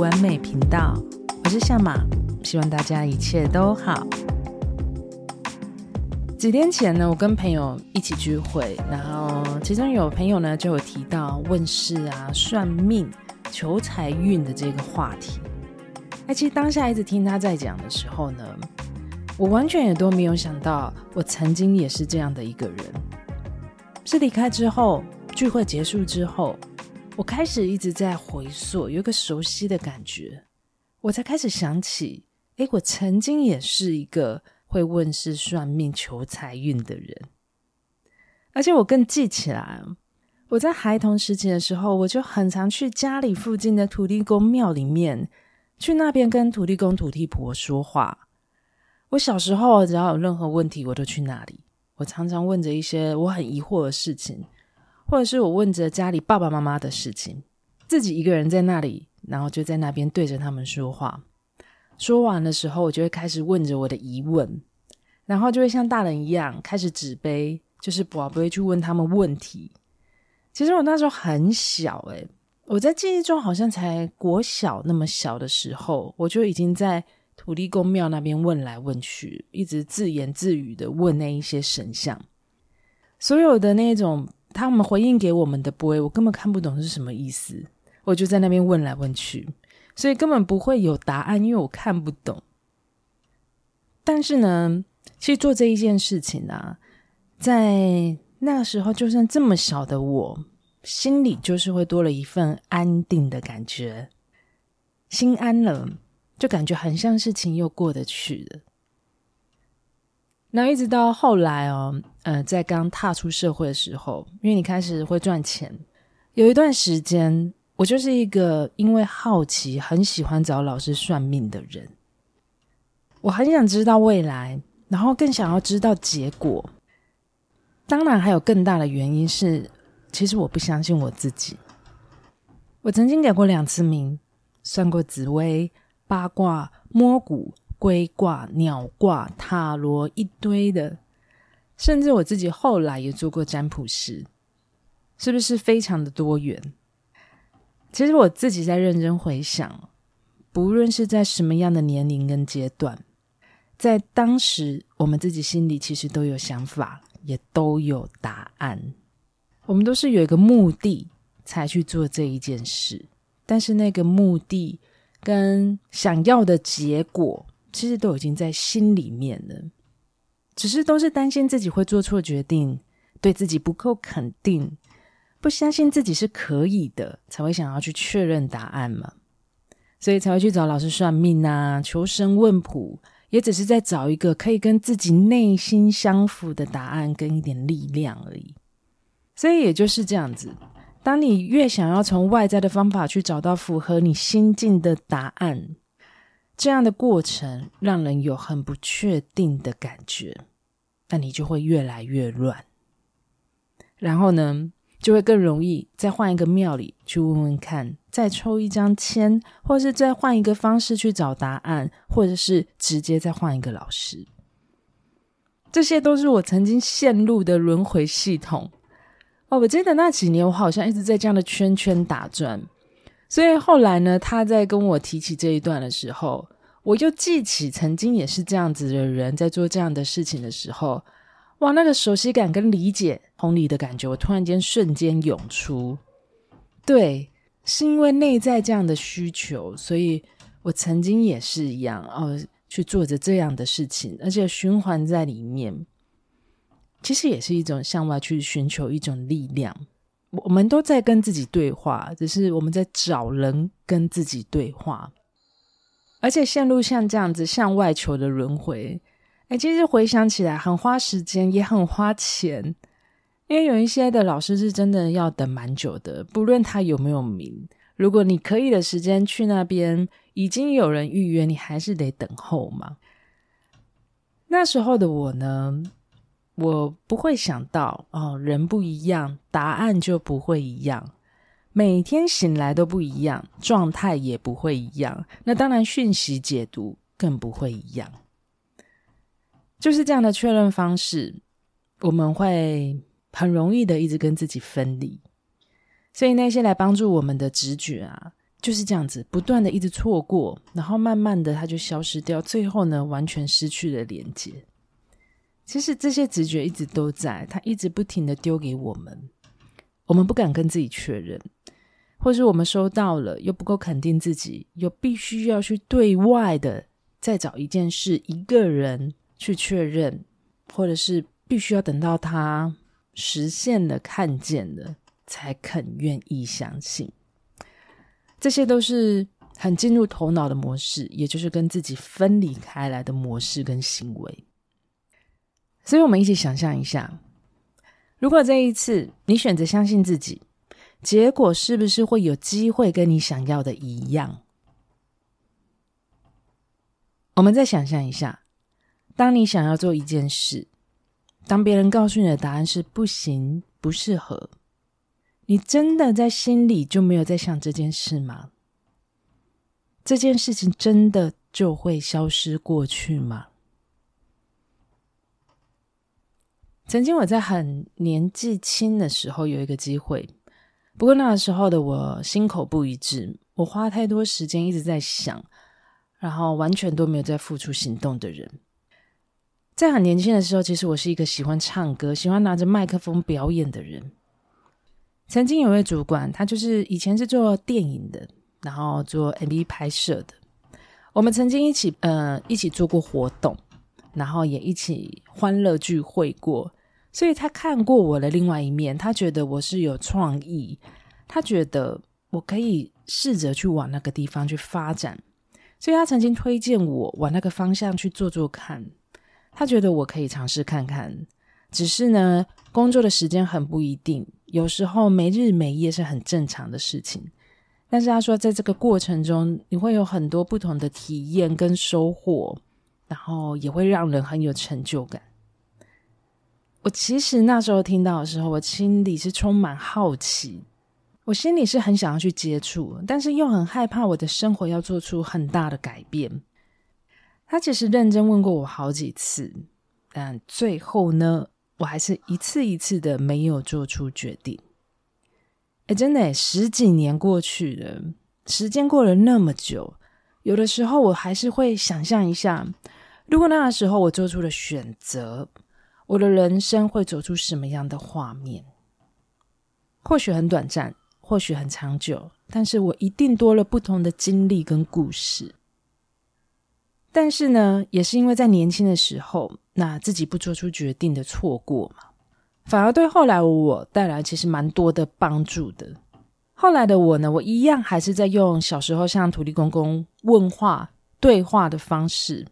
完美频道，我是夏玛，希望大家一切都好。几天前呢，我跟朋友一起聚会，然后其中有朋友呢就有提到问事啊、算命、求财运的这个话题。哎，其实当下一直听他在讲的时候呢，我完全也都没有想到，我曾经也是这样的一个人。是离开之后，聚会结束之后，我开始一直在回溯，有一个熟悉的感觉，我才开始想起，哎，我曾经也是一个。会问事算命求财运的人，而且我更记起来，我在孩童时期的时候，我就很常去家里附近的土地公庙里面，去那边跟土地公、土地婆说话。我小时候只要有任何问题，我都去那里。我常常问着一些我很疑惑的事情，或者是我问着家里爸爸妈妈的事情，自己一个人在那里，然后就在那边对着他们说话。说完的时候，我就会开始问着我的疑问，然后就会像大人一样开始纸杯，就是宝贝去问他们问题。其实我那时候很小，诶，我在记忆中好像才国小那么小的时候，我就已经在土地公庙那边问来问去，一直自言自语的问那一些神像。所有的那种他们回应给我们的杯，我根本看不懂是什么意思，我就在那边问来问去。所以根本不会有答案，因为我看不懂。但是呢，其实做这一件事情啊，在那时候，就算这么小的我，心里就是会多了一份安定的感觉，心安了，就感觉很像事情又过得去了。那一直到后来哦，呃，在刚踏出社会的时候，因为你开始会赚钱，有一段时间。我就是一个因为好奇，很喜欢找老师算命的人。我很想知道未来，然后更想要知道结果。当然，还有更大的原因是，其实我不相信我自己。我曾经给过两次命，算过紫微、八卦、摸骨、龟卦、鸟卦、塔罗，一堆的。甚至我自己后来也做过占卜师，是不是非常的多元？其实我自己在认真回想，不论是在什么样的年龄跟阶段，在当时我们自己心里其实都有想法，也都有答案。我们都是有一个目的才去做这一件事，但是那个目的跟想要的结果，其实都已经在心里面了，只是都是担心自己会做错决定，对自己不够肯定。不相信自己是可以的，才会想要去确认答案嘛，所以才会去找老师算命啊，求神问卜，也只是在找一个可以跟自己内心相符的答案跟一点力量而已。所以也就是这样子，当你越想要从外在的方法去找到符合你心境的答案，这样的过程让人有很不确定的感觉，那你就会越来越乱。然后呢，就会更容易再换一个庙里去问问看，再抽一张签，或是再换一个方式去找答案，或者是直接再换一个老师。这些都是我曾经陷入的轮回系统。哦，我记得那几年我好像一直在这样的圈圈打转。所以后来呢，他在跟我提起这一段的时候，我又记起曾经也是这样子的人在做这样的事情的时候。哇，那个熟悉感跟理解、同理的感觉，我突然间瞬间涌出。对，是因为内在这样的需求，所以我曾经也是一样哦，去做着这样的事情，而且循环在里面。其实也是一种向外去寻求一种力量。我们都在跟自己对话，只是我们在找人跟自己对话，而且陷入像这样子向外求的轮回。哎，其实回想起来很花时间，也很花钱，因为有一些的老师是真的要等蛮久的，不论他有没有名。如果你可以的时间去那边，已经有人预约，你还是得等候嘛。那时候的我呢，我不会想到哦，人不一样，答案就不会一样，每天醒来都不一样，状态也不会一样，那当然讯息解读更不会一样。就是这样的确认方式，我们会很容易的一直跟自己分离，所以那些来帮助我们的直觉啊，就是这样子，不断的一直错过，然后慢慢的它就消失掉，最后呢，完全失去了连接。其实这些直觉一直都在，它一直不停的丢给我们，我们不敢跟自己确认，或是我们收到了又不够肯定自己，又必须要去对外的再找一件事、一个人去确认，或者是必须要等到他实现了、看见了，才肯愿意相信。这些都是很进入头脑的模式，也就是跟自己分离开来的模式跟行为。所以，我们一起想象一下，如果这一次你选择相信自己，结果是不是会有机会跟你想要的一样？我们再想象一下，当你想要做一件事，当别人告诉你的答案是不行、不适合，你真的在心里就没有在想这件事吗？这件事情真的就会消失过去吗？曾经我在很年纪轻的时候有一个机会，不过那时候的我心口不一致，我花太多时间一直在想，然后完全都没有在付出行动的人。在很年轻的时候，其实我是一个喜欢唱歌、喜欢拿着麦克风表演的人。曾经有位主管，他就是以前是做电影的，然后做 MV 拍摄的。我们曾经一起呃一起做过活动。然后也一起欢乐聚会过，所以他看过我的另外一面，他觉得我是有创意，他觉得我可以试着去往那个地方去发展，所以他曾经推荐我往那个方向去做做看，他觉得我可以尝试看看，只是呢，工作的时间很不一定，有时候没日没夜是很正常的事情，但是他说在这个过程中，你会有很多不同的体验跟收获。然后也会让人很有成就感。我其实那时候听到的时候，我心里是充满好奇，我心里是很想要去接触，但是又很害怕我的生活要做出很大的改变。他其实认真问过我好几次，但最后呢，我还是一次一次的没有做出决定。哎，真的，十几年过去了，时间过了那么久，有的时候我还是会想象一下。如果那个时候我做出了选择，我的人生会走出什么样的画面？或许很短暂，或许很长久，但是我一定多了不同的经历跟故事。但是呢，也是因为在年轻的时候，那自己不做出决定的错过嘛，反而对后来我带来其实蛮多的帮助的。后来的我呢，我一样还是在用小时候向土地公公问话对话的方式。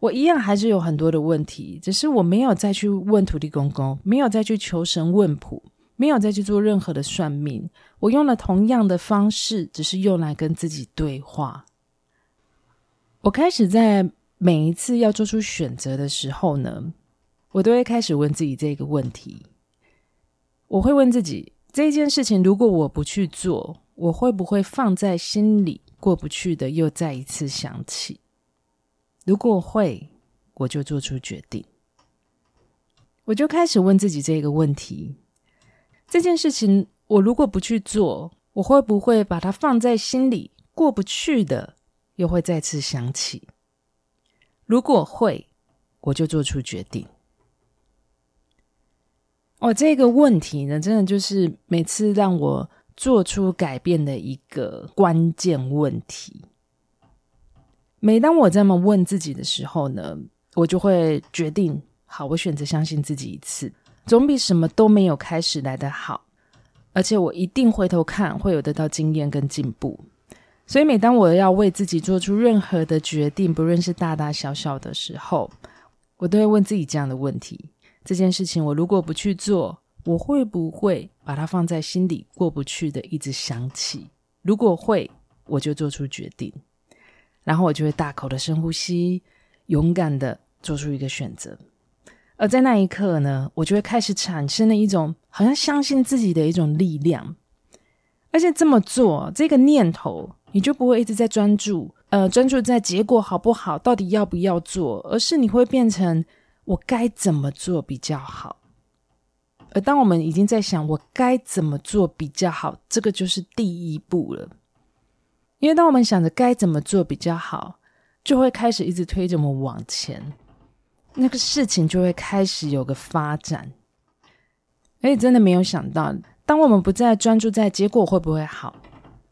我一样还是有很多的问题，只是我没有再去问土地公公，没有再去求神问卜，没有再去做任何的算命。我用了同样的方式，只是用来跟自己对话。我开始在每一次要做出选择的时候呢，我都会开始问自己这个问题。我会问自己，这件事情如果我不去做，我会不会放在心里过不去的，又再一次想起？如果会，我就做出决定。我就开始问自己这个问题：这件事情我如果不去做，我会不会把它放在心里过不去的，又会再次想起？如果会，我就做出决定。哦，这个问题呢，真的就是每次让我做出改变的一个关键问题。每当我这么问自己的时候呢，我就会决定，好，我选择相信自己一次，总比什么都没有开始来得好。而且我一定回头看，会有得到经验跟进步。所以每当我要为自己做出任何的决定，不论是大大小小的时候，我都会问自己这样的问题：这件事情我如果不去做，我会不会把它放在心里过不去的，一直想起？如果会，我就做出决定。然后我就会大口的深呼吸，勇敢的做出一个选择。而在那一刻呢，我就会开始产生了一种好像相信自己的一种力量。而且这么做，这个念头你就不会一直在专注，呃，专注在结果好不好，到底要不要做，而是你会变成我该怎么做比较好。而当我们已经在想我该怎么做比较好，这个就是第一步了。因为当我们想着该怎么做比较好，就会开始一直推着我们往前，那个事情就会开始有个发展。而且真的没有想到，当我们不再专注在结果会不会好，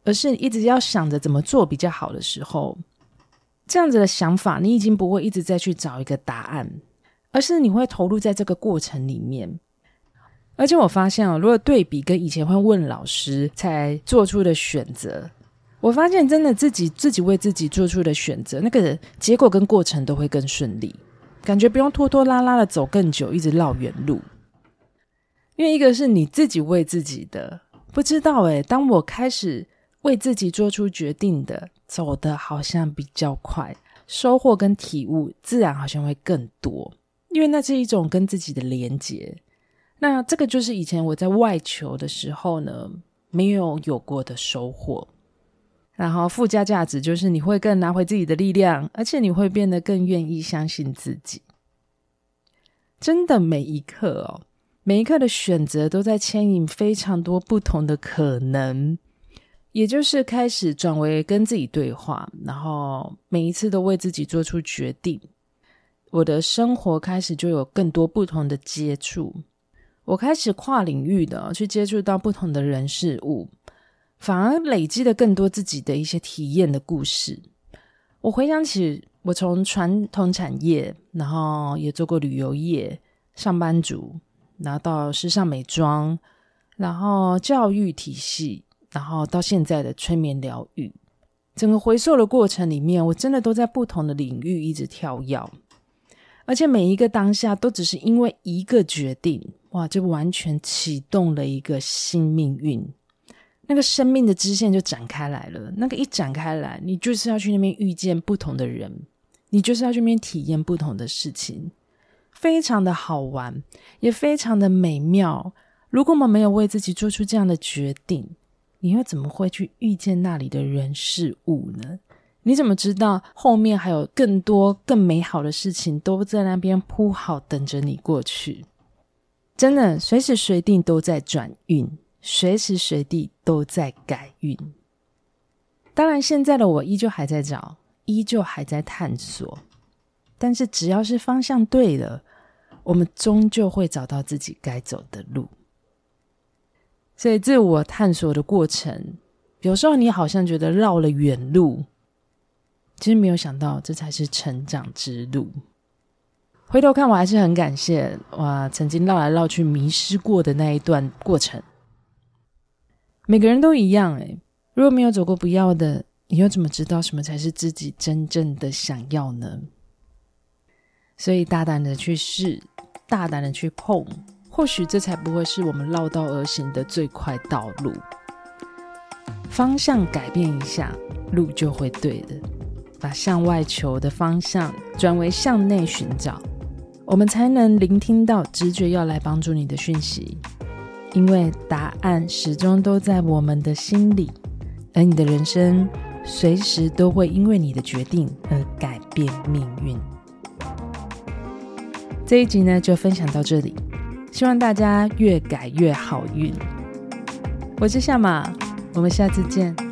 而是一直要想着怎么做比较好的时候，这样子的想法，你已经不会一直再去找一个答案，而是你会投入在这个过程里面。而且我发现啊，如果对比跟以前会问老师才做出的选择，我发现真的自己自己为自己做出的选择，那个结果跟过程都会更顺利，感觉不用拖拖拉拉的走更久，一直绕远路。因为一个是你自己为自己的，不知道诶，当我开始为自己做出决定的，走的好像比较快，收获跟体悟自然好像会更多，因为那是一种跟自己的连接。那这个就是以前我在外求的时候呢，没有有过的收获。然后附加价值就是你会更拿回自己的力量，而且你会变得更愿意相信自己。真的每一刻哦，每一刻的选择都在牵引非常多不同的可能，也就是开始转为跟自己对话，然后每一次都为自己做出决定。我的生活开始就有更多不同的接触。我开始跨领域的去接触到不同的人事物，反而累积了更多自己的一些体验的故事。我回想起我从传统产业，然后也做过旅游业上班族，拿到时尚美妆，然后教育体系，然后到现在的催眠疗愈，整个回溯的过程里面，我真的都在不同的领域一直跳跃。而且每一个当下都只是因为一个决定，哇，就完全启动了一个新命运，那个生命的支线就展开来了。那个一展开来，你就是要去那边遇见不同的人，你就是要去那边体验不同的事情，非常的好玩，也非常的美妙。如果我们没有为自己做出这样的决定，你又怎么会去遇见那里的人事物呢？你怎么知道后面还有更多更美好的事情都在那边铺好，等着你过去？真的，随时随地都在转运，随时随地都在改运。当然，现在的我依旧还在找，依旧还在探索。但是，只要是方向对了，我们终究会找到自己该走的路。所以，自我探索的过程，有时候你好像觉得绕了远路。其实没有想到，这才是成长之路。回头看，我还是很感谢哇，曾经绕来绕去迷失过的那一段过程。每个人都一样诶，如果没有走过不要的，你又怎么知道什么才是自己真正的想要呢？所以大胆的去试，大胆的去碰，或许这才不会是我们绕道而行的最快道路。方向改变一下，路就会对的。把向外求的方向转为向内寻找，我们才能聆听到直觉要来帮助你的讯息。因为答案始终都在我们的心里，而你的人生随时都会因为你的决定而改变命运。这一集呢，就分享到这里，希望大家越改越好运。我是夏玛，我们下次见。